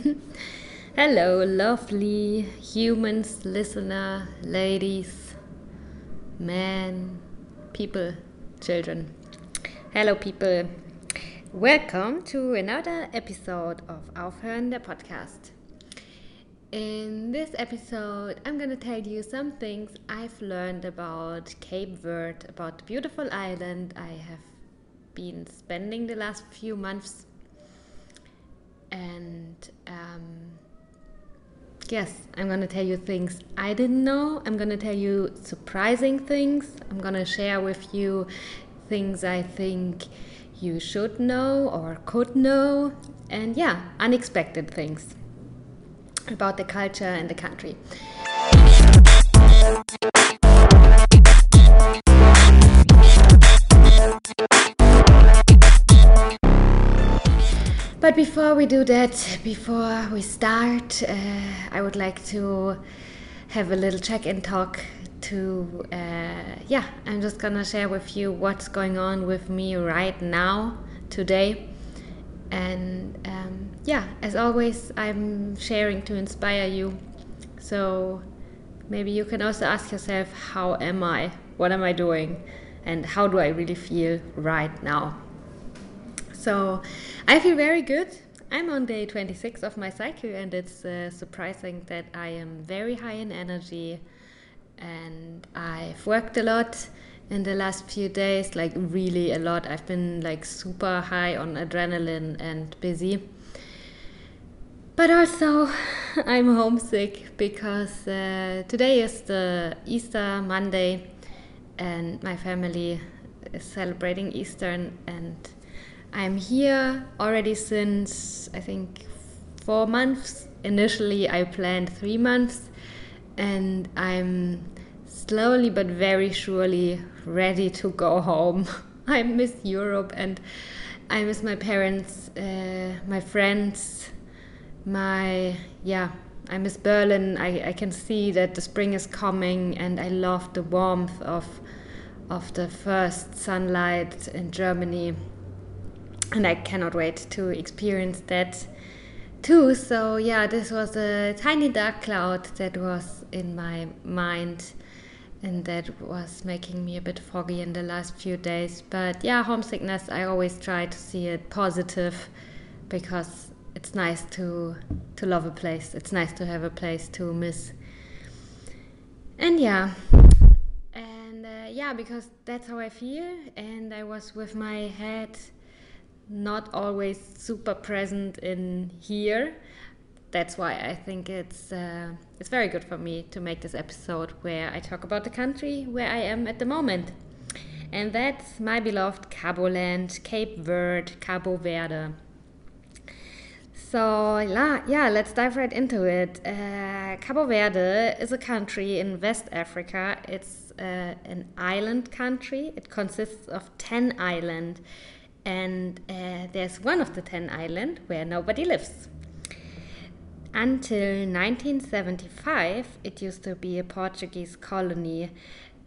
Hello. Lovely humans, listener, ladies, men, people, children. Hello, people. Welcome to another episode of Aufhören der Podcast. In this episode, I'm going to tell you some things I've learned about Cape Verde, about the beautiful island I have been spending the last few months. And um, yes, I'm to tell you things I didn't know. I'm to tell you surprising things. I'm to share with you things I think you should know or could know. And yeah, unexpected things about the culture and the country. But before we do that, before we start, uh, I would like to have a little check in talk to, uh, yeah, I'm just gonna share with you what's going on with me right now, today. And um, yeah, as always, I'm sharing to inspire you. So maybe you can also ask yourself, how am I? What am I doing? And how do I really feel right now? So I feel very good. I'm on day 26 of my cycle, and it's uh, surprising that I am very high in energy and I've worked a lot in the last few days, like really a lot. I've been like super high on adrenaline and busy. But also, I'm homesick because uh, today is the Easter Monday, and my family is celebrating Easter, and I'm here already since I think four months. Initially, I planned three months, and I'm slowly but very surely ready to go home. I miss Europe and I miss my parents, uh, my friends my yeah I miss Berlin. I, I can see that the spring is coming, and I love the warmth of of the first sunlight in Germany, and I cannot wait to experience that too. So yeah, this was a tiny dark cloud that was in my mind, and that was making me a bit foggy in the last few days. But yeah, homesickness. I always try to see it positive because it's nice to to love a place. It's nice to have a place to miss. And yeah, and uh, yeah, because that's how I feel. And I was with my head not always super present in here. That's why I think it's uh, it's very good for me to make this episode where I talk about the country where I am at the moment. And that's my beloved Cabo Land, Cape Verde, Cabo Verde. So, yeah, let's dive right into it. Uh, Cabo Verde is a country in West Africa. It's uh, an island country. It consists of 10 islands, and uh, there's one of the 10 islands where nobody lives. Until 1975, it used to be a Portuguese colony,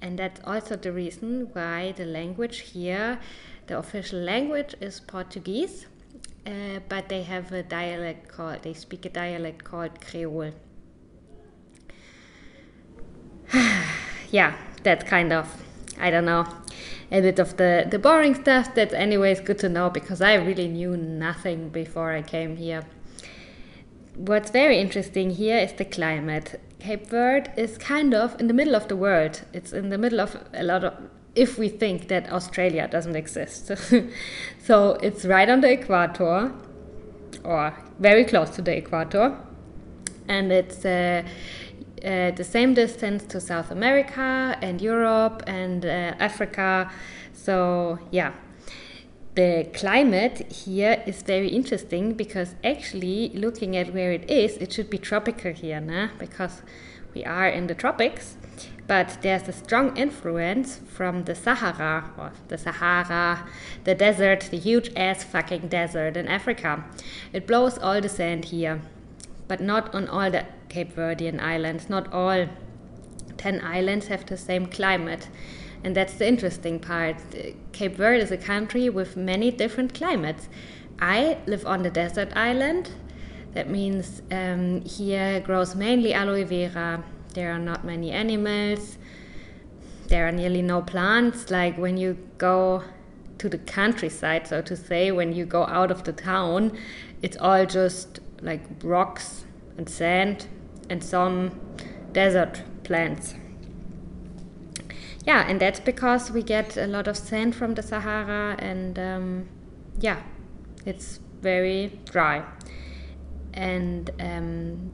and that's also the reason why the language here, the official language, is Portuguese uh, but they have a dialect called, they speak a dialect called Creole. yeah, that's kind of, I don't know, a bit of the, the boring stuff that's anyways good to know because I really knew nothing before I came here. What's very interesting here is the climate. Cape Verde is kind of in the middle of the world. It's in the middle of a lot of if we think that Australia doesn't exist. so it's right on the equator, or very close to the equator, and it's uh, uh, the same distance to South America and Europe and uh, Africa. So, yeah. The climate here is very interesting because actually, looking at where it is, it should be tropical here, nah? because we are in the tropics but there's a strong influence from the Sahara, or the Sahara, the desert, the huge ass fucking desert in Africa. It blows all the sand here, but not on all the Cape Verdean islands. Not all 10 islands have the same climate. And that's the interesting part. Cape Verde is a country with many different climates I live on the desert island. That means um, here grows mainly aloe vera. There are not many animals. There are nearly no plants. Like when you go to the countryside, so to say, when you go out of the town, it's all just like rocks and sand and some desert plants. Yeah, and that's because we get a lot of sand from the Sahara, and um, yeah, it's very dry. And um,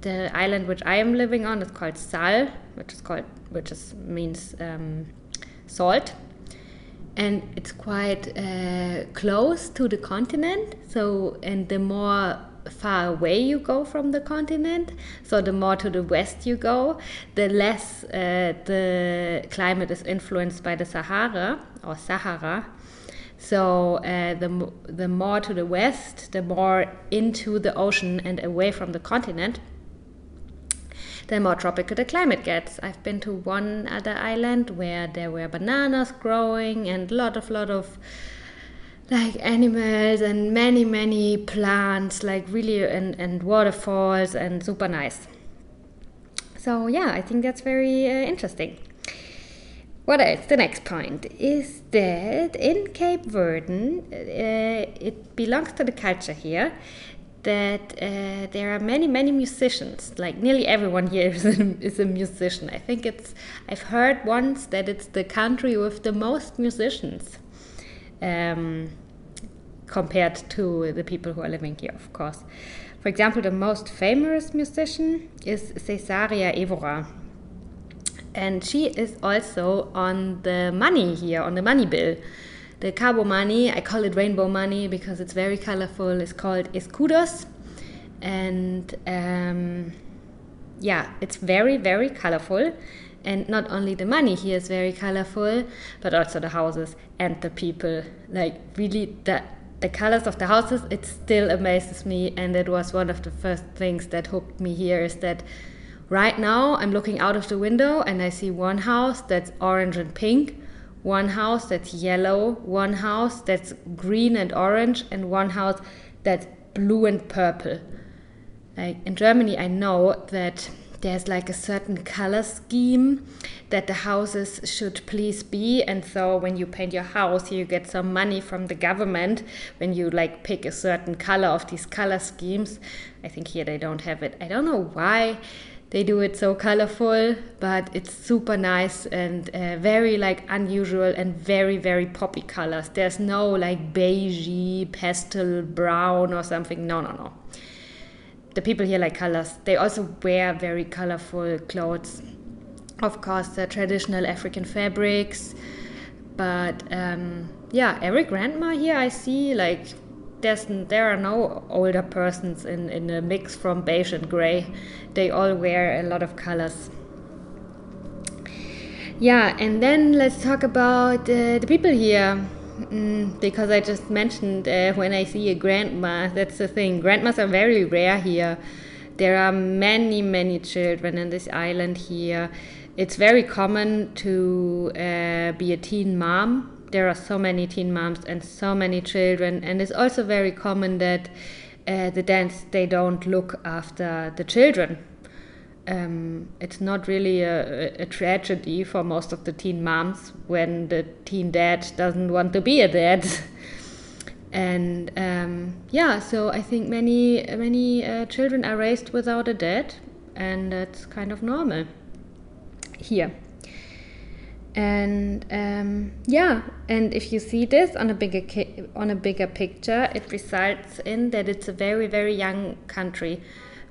the island which I am living on is called Sal, which is called which is means um, salt, and it's quite uh, close to the continent. So, and the more far away you go from the continent, so the more to the west you go, the less uh, the climate is influenced by the Sahara or Sahara. So uh, the the more to the west, the more into the ocean and away from the continent, the more tropical the climate gets. I've been to one other island where there were bananas growing and a lot of lot of like animals and many many plants like really and, and waterfalls and super nice. So yeah i think that's very uh, interesting. What else? The next point. Is that in cape Verde, uh, it belongs to the culture here that uh, there are many many musicians. Like nearly everyone here is a, is a musician. I think it's i've heard once that it's the country with the most musicians um, compared to the people who are living here, of course. For example, the most famous musician is Cesaria Evora. And she is also on the money here, on the money bill. The Cabo money, I call it rainbow money because it's very colorful, it's called Escudos. And um, yeah, it's very, very colorful and not only the money here is very colorful but also the houses and the people. Like really the the colors of the houses it still amazes me and it was one of the first things that hooked me here is that right now i'm looking out of the window and i see one house that's orange and pink one house that's yellow one house that's green and orange and one house that's blue and purple. Like in germany i know that there's like a certain color scheme that the houses should please be. And so when you paint your house you get some money from the government. When you like pick a certain color of these color schemes i think here they don't have it. I don't know why they do it so colorful but it's super nice and uh, very like unusual and very very poppy colors. There's no like beigey pastel brown or something. No no no the people here like colors. They also wear very colorful clothes. Of course, the traditional African fabrics. But um, yeah, every grandma here I see like there's there are no older persons in in a mix from beige and gray. They all wear a lot of colors. Yeah, and then let's talk about uh, the people here. Mm, because I just mentioned uh, when I see a grandma, that's the thing. Grandmas are very rare here. There are many, many children in this island here. It's very common to uh, be a teen mom. There are so many teen moms and so many children, and it's also very common that uh, the dads they don't look after the children um, it's not really a, a, tragedy for most of the teen moms when the teen dad doesn't want to be a dad. and um, yeah, so I think many many uh, children are raised without a dad, and that's kind of normal here. And um, yeah, and if you see this on a bigger on a bigger picture, it results in that it's a very very young country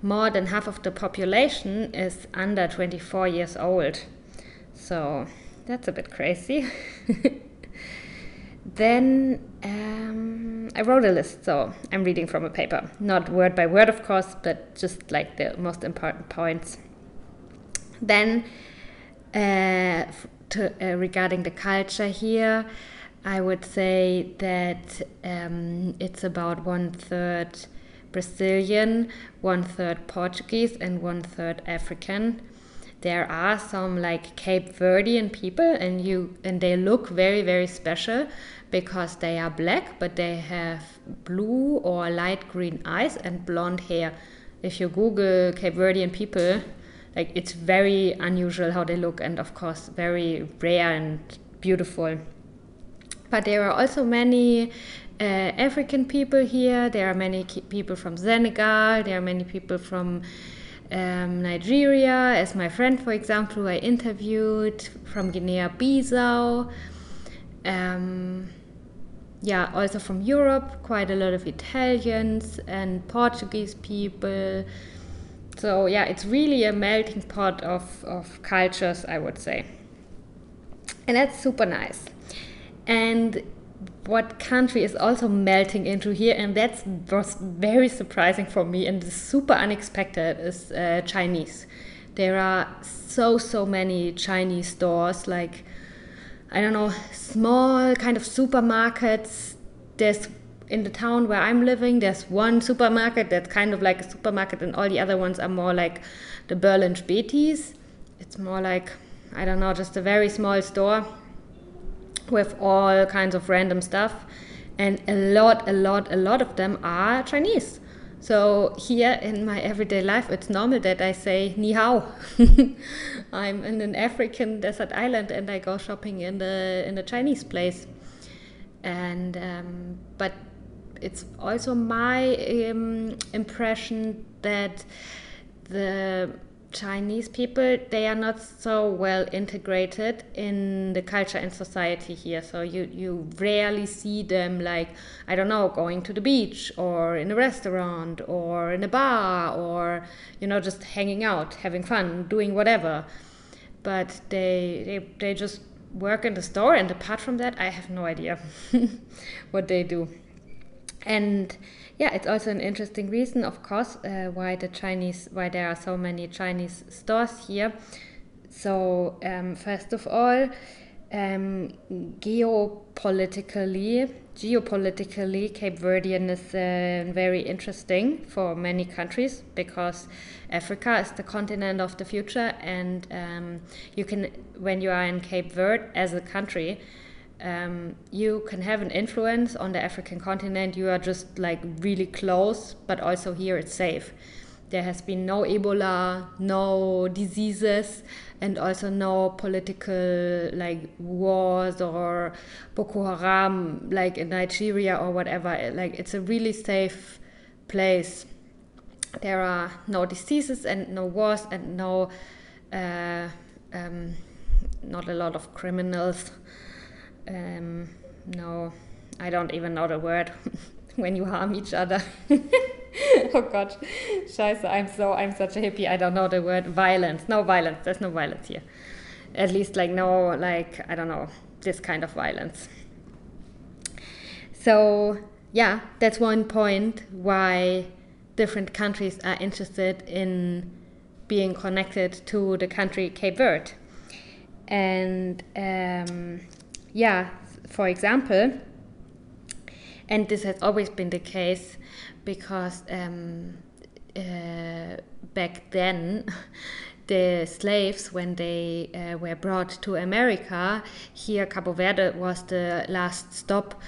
more than half of the population is under 24 years old. So that's a bit crazy. then um, I wrote a list, so I'm reading from a paper. Not word by word, of course, but just like the most important points. Then, uh, to, uh, regarding the culture here, I would say that um, it's about one third Brazilian, one third Portuguese, and one third African. there are some like Cape Verdean people, and you and they look very very special because they are black, but they have blue or light green eyes and blonde hair. If you Google Cape Verdean people, like it's very unusual how they look, and of course very rare and beautiful. But there are also many uh, African people here. There are many people from Senegal. There are many people from um, Nigeria, as my friend, for example, who I interviewed from Guinea-Bissau. Um, yeah, also from Europe, quite a lot of Italians and Portuguese people. So yeah, it's really a melting pot of, of cultures, I would say. And that's super nice. And what country is also melting into here, and that was very surprising for me and super unexpected, is uh, Chinese. There are so, so many Chinese stores, like, I don't know, small kind of supermarkets. There's in the town where I'm living, there's one supermarket that's kind of like a supermarket, and all the other ones are more like the Berlin Spätis. It's more like, I don't know, just a very small store with all kinds of random stuff. And a lot, a lot, a lot of them are Chinese. So here in my everyday life, it's normal that I say ni hao. I'm in an African desert island and I go shopping in the in a Chinese place. And um, but it's also my um, impression that the Chinese people, they are not so well integrated in the culture and society here. So you, you rarely see them like, I don't know, going to the beach or in a restaurant or in a bar or, you know, just hanging out, having fun, doing whatever. But they, they, they just work in the store. And apart from that, I have no idea what they do. And yeah, it's also an interesting reason, of course, uh, why the Chinese, why there are so many Chinese stores here. So um, first of all, um, geopolitically, geopolitically, Cape Verdean is uh, very interesting for many countries because Africa is the continent of the future, and um, you can, when you are in Cape Verde as a country, um, you can have an influence on the African continent. You are just like really close, but also here it's safe. There has been no Ebola, no diseases, and also no political like wars or Boko Haram like in Nigeria or whatever. Like it's a really safe place. There are no diseases and no wars and no, uh, um, not a lot of criminals um, no, I don't even know the word when you harm each other. oh God, scheiße, I'm so, I'm such a hippie. I don't know the word violence. No violence. There's no violence here. At least like no, like, I don't know, this kind of violence. So yeah, that's one point why different countries are interested in being connected to the country Cape Verde. And um, yeah, for example, and this has always been the case because um, uh, back then the slaves when they uh, were brought to america here cabo verde was the last stop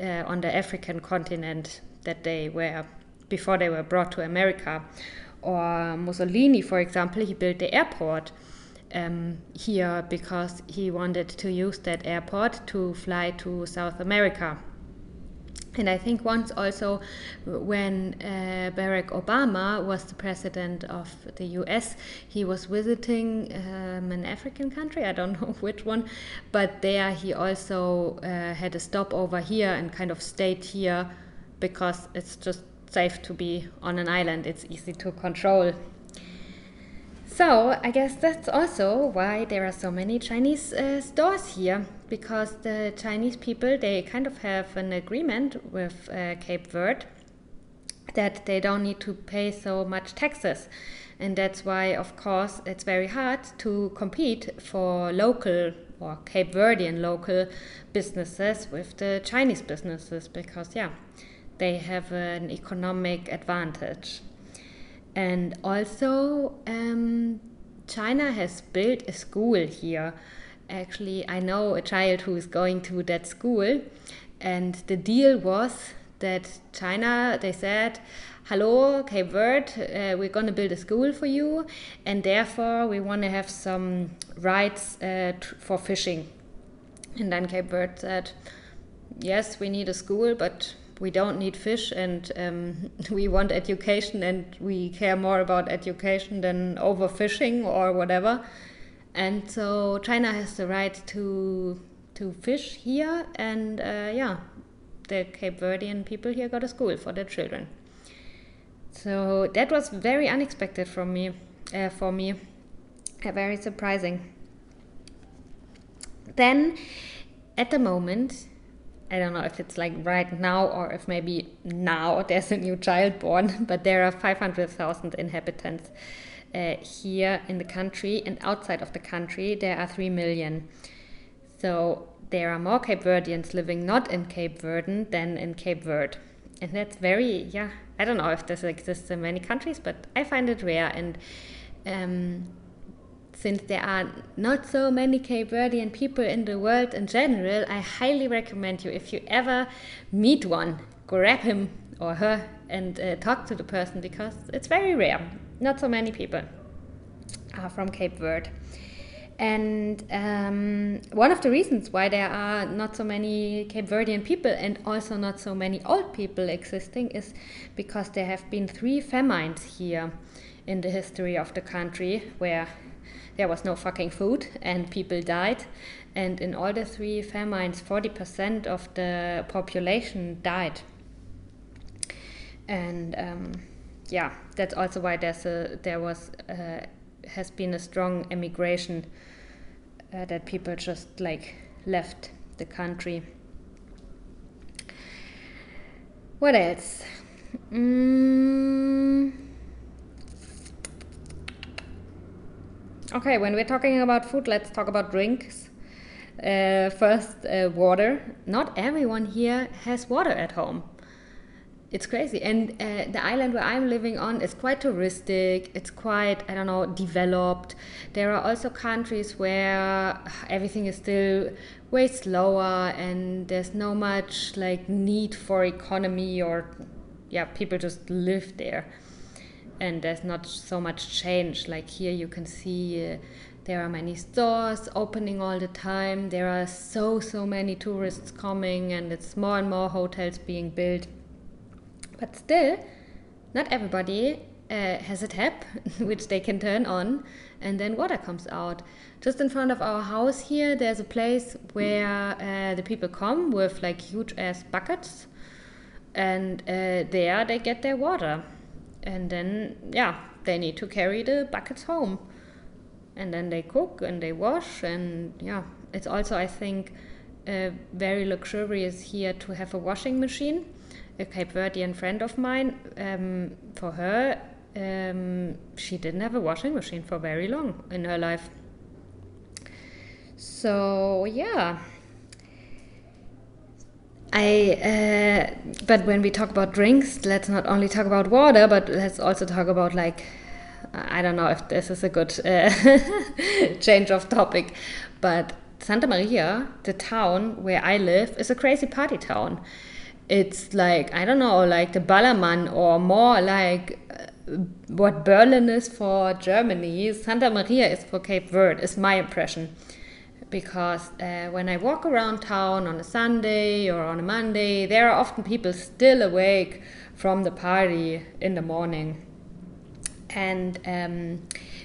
uh, on the african continent that they were before they were brought to america. Or mussolini for example he built the airport um, here because he wanted to use that airport to fly to South America. And I think once also when uh, Barack Obama was the president of the US, he was visiting um, an African country, I don't know which one, but there he also uh, had a stopover here and kind of stayed here because it's just safe to be on an island, it's easy to control so I guess that's also why there are so many Chinese uh, stores here because the Chinese people they kind of have an agreement with uh, Cape Verde that they don't need to pay so much taxes. And that's why of course it's very hard to compete for local or Cape Verdean local businesses with the Chinese businesses because yeah they have an economic advantage and also um, China has built a school here. Actually, I know a child who is going to that school, and the deal was that China, they said, hello, Cape Verde, uh, we're going to build a school for you, and therefore we want to have some rights uh, for fishing. And then Cape Verde said, yes, we need a school, but we don't need fish, and um, we want education, and we care more about education than overfishing or whatever. And so China has the right to to fish here, and uh, yeah, the Cape Verdean people here got a school for their children. So that was very unexpected from me, uh, for me, uh, very surprising. Then, at the moment, I don't know if it's like right now or if maybe now there's a new child born, but there are 500,000 inhabitants uh, here in the country, and outside of the country, there are 3 million. So there are more Cape Verdeans living not in Cape Verde than in Cape Verde. And that's very, yeah, I don't know if this exists in many countries, but I find it rare. And um, since there are not so many Cape Verdean people in the world in general, I highly recommend you, if you ever meet one, grab him or her and uh, talk to the person because it's very rare. Not so many people are from Cape Verde. And um, one of the reasons why there are not so many Cape Verdean people and also not so many old people existing is because there have been three famines here in the history of the country where there was no fucking food and people died. And in all the three famines, 40% of the population died. And um, yeah, that's also why there's a, there was uh, has been a strong emigration uh, that people just like left the country. What else? Mm. Okay, when we're talking about food, let's talk about drinks. Uh, first, uh, water. Not everyone here has water at home. It's crazy. And uh, the island where i'm living on is quite touristic. It's quite i don't know developed. There are also countries where everything is still way slower and there's no much like need for economy or yeah people just live there and there's not so much change like here you can see uh, there are many stores opening all the time there are so so many tourists coming and it's more and more hotels being built but still, not everybody uh, has a tap which they can turn on and then water comes out. Just in front of our house here, there's a place where uh, the people come with like huge ass buckets and uh, there they get their water. And then, yeah, they need to carry the buckets home. And then they cook and they wash. And yeah, it's also, I think, uh, very luxurious here to have a washing machine a Cape Verdean friend of mine, um, for her, um, she didn't have a washing machine for very long in her life. So yeah. I, uh, but when we talk about drinks, let's not only talk about water, but let's also talk about like, I don't know if this is a good uh, change of topic, but Santa Maria, the town where I live, is a crazy party town it's like I don't know, like the Ballermann or more like uh, what Berlin is for Germany, Santa Maria is for Cape Verde. Is my impression, because uh, when I walk around town on a Sunday or on a Monday, there are often people still awake from the party in the morning, and um,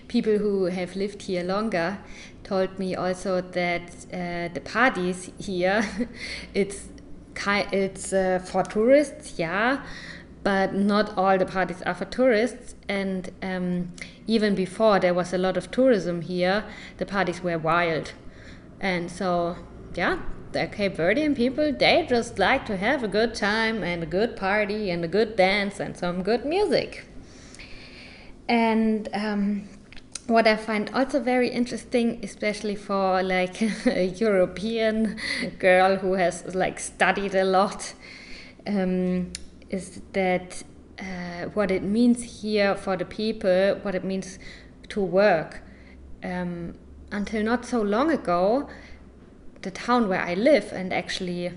people who have lived here longer told me also that uh, the parties here it's it's uh, for tourists, yeah, but not all the parties are for tourists. And um, even before there was a lot of tourism here, the parties were wild. And so, yeah, the Cape Verdean people, they just like to have a good time and a good party and a good dance and some good music. And um, what I find also very interesting, especially for like a European girl who has like studied a lot, um, is that uh, what it means here for the people, what it means to work. um, until not so long ago, the town where I live and actually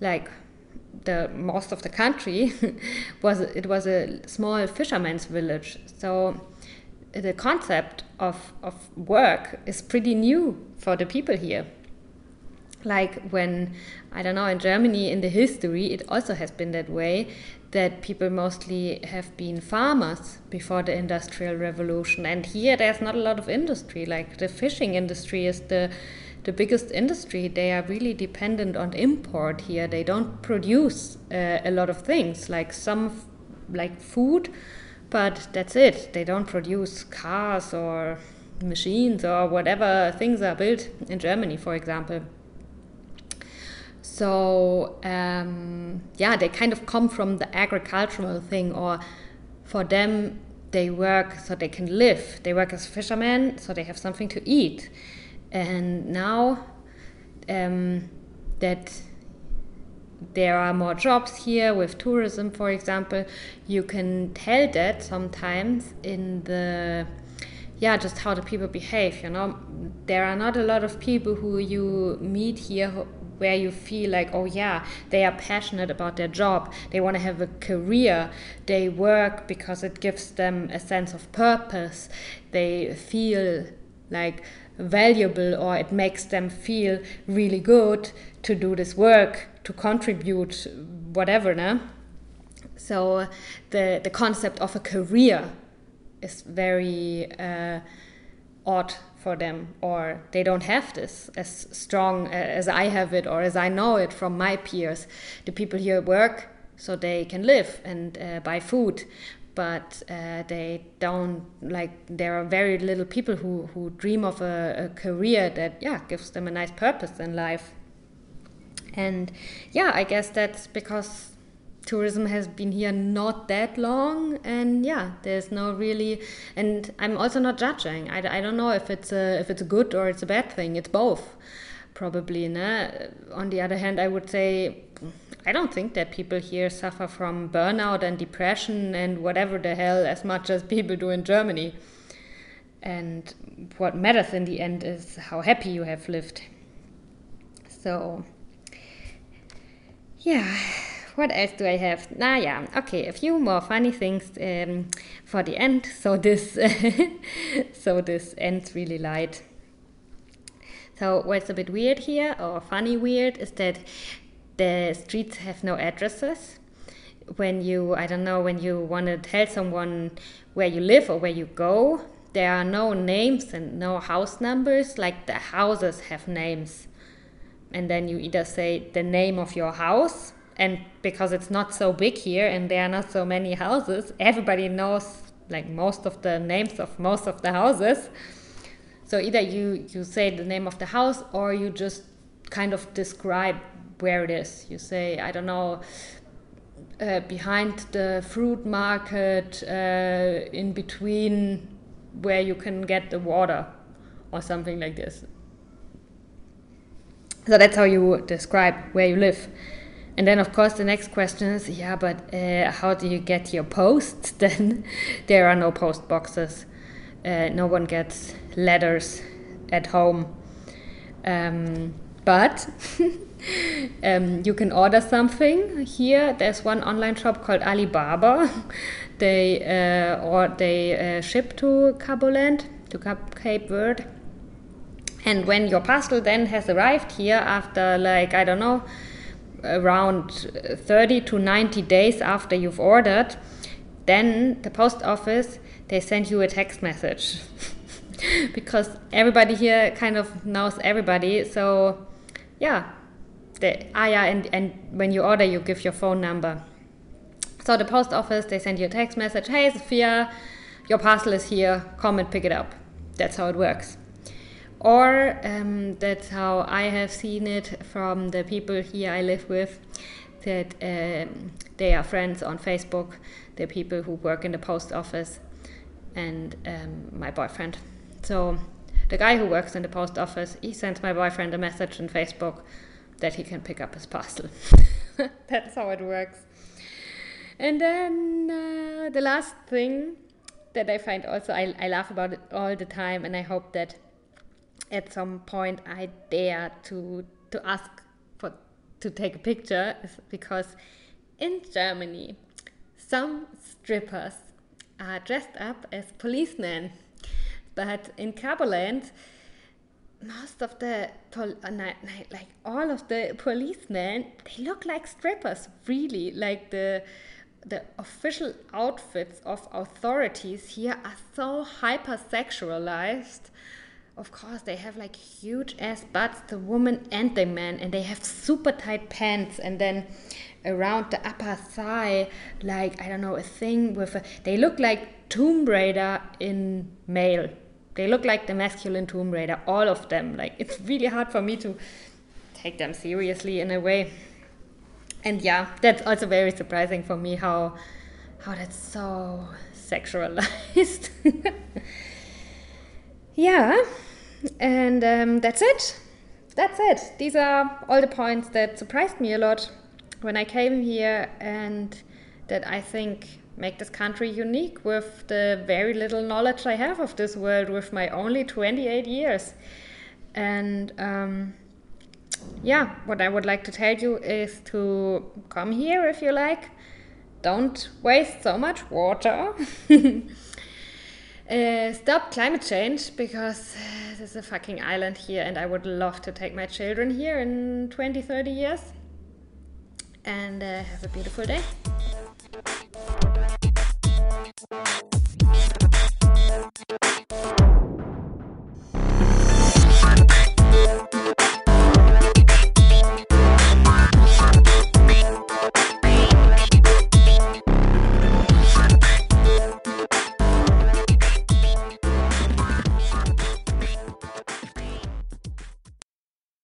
like the most of the country was it was a small fisherman's village. So the concept of, of work is pretty new for the people here. Like when, I don't know, in Germany in the history, it also has been that way that people mostly have been farmers before the industrial revolution. And here there's not a lot of industry. Like the fishing industry is the the biggest industry. They are really dependent on import here. They don't produce uh, a lot of things like some like food but that's it. They don't produce cars or machines or whatever things are built in Germany, for example. So, um, yeah, they kind of come from the agricultural thing, or for them, they work so they can live. They work as fishermen so they have something to eat. And now um, that there are more jobs here with tourism, for example, you can tell that sometimes in the yeah, just how the people behave. You know, there are not a lot of people who you meet here where you feel like, oh yeah, they are passionate about their job. They want to have a career. They work because it gives them a sense of purpose. They feel like valuable or it makes them feel really good to do this work to contribute whatever no? so the the concept of a career is very uh, odd for them or they don't have this as strong as I have it or as I know it from my peers. The people here work so they can live and uh, buy food but uh, they don't like there are very little people who, who dream of a, a career that yeah gives them a nice purpose in life. And yeah, I guess that's because tourism has been here not that long and yeah there's no really and i'm also not judging. I, I don't know if it's a if it's a good or it's a bad thing. It's both probably nah? on the other hand i would say i don't think that people here suffer from burnout and depression and whatever the hell as much as people do in germany. And what matters in the end is how happy you have lived. So yeah, what else do I have? Ah, yeah, okay, a few more funny things um, for the end. So this, so this ends really light. So what's a bit weird here, or funny weird, is that the streets have no addresses. When you, I don't know, when you want to tell someone where you live or where you go, there are no names and no house numbers. Like the houses have names and then you either say the name of your house and because it's not so big here and there are not so many houses everybody knows like most of the names of most of the houses. So either you you say the name of the house or you just kind of describe where it is. You say i don't know uh, behind the fruit market uh, in between where you can get the water or something like this. So that's how you describe where you live. And then, of course, the next question is yeah, but uh, how do you get your posts then? there are no post boxes. Uh, no one gets letters at home. Um, but um, you can order something here. There's one online shop called Alibaba. they uh, or they uh, ship to Cabo Land, to Cape Verde and when your parcel then has arrived here after, like, I don't know, around 30 to 90 days after you've ordered, then the post office they send you a text message because everybody here kind of knows everybody. So, yeah, the, ah, yeah, and, and when you order, you give your phone number. So the post office they send you a text message. Hey, Sophia, your parcel is here. Come and pick it up. That's how it works or um, that's how I have seen it from the people here I live with that um, they are friends on Facebook, the people who work in the post office, and um, my boyfriend. So the guy who works in the post office, he sends my boyfriend a message on Facebook that he can pick up his parcel. that's how it works. And then uh, the last thing that I find also I, I laugh about it all the time, and I hope that at some point I dare to to ask for to take a picture because in Germany some strippers are dressed up as policemen, but in Caboland most of the uh, like all of the policemen they look like strippers really. Like the the official outfits of authorities here are so hypersexualized of course they have like huge ass butts the woman and the man and they have super tight pants and then around the upper thigh like i don't know a thing with a they look like tomb raider in male. They look like the masculine tomb raider all of them. Like it's really hard for me to take them seriously in a way. And yeah that's also very surprising for me how how that's so sexualized yeah and um, that's it that's it these are all the points that surprised me a lot when i came here and that i think make this country unique with the very little knowledge i have of this world with my only 28 years and um, yeah, what I would like to tell you is to come here if you like. Don't waste so much water. Uh, stop climate change because uh, there's a fucking island here and I would love to take my children here in 20, 30 years. And uh, have a beautiful day.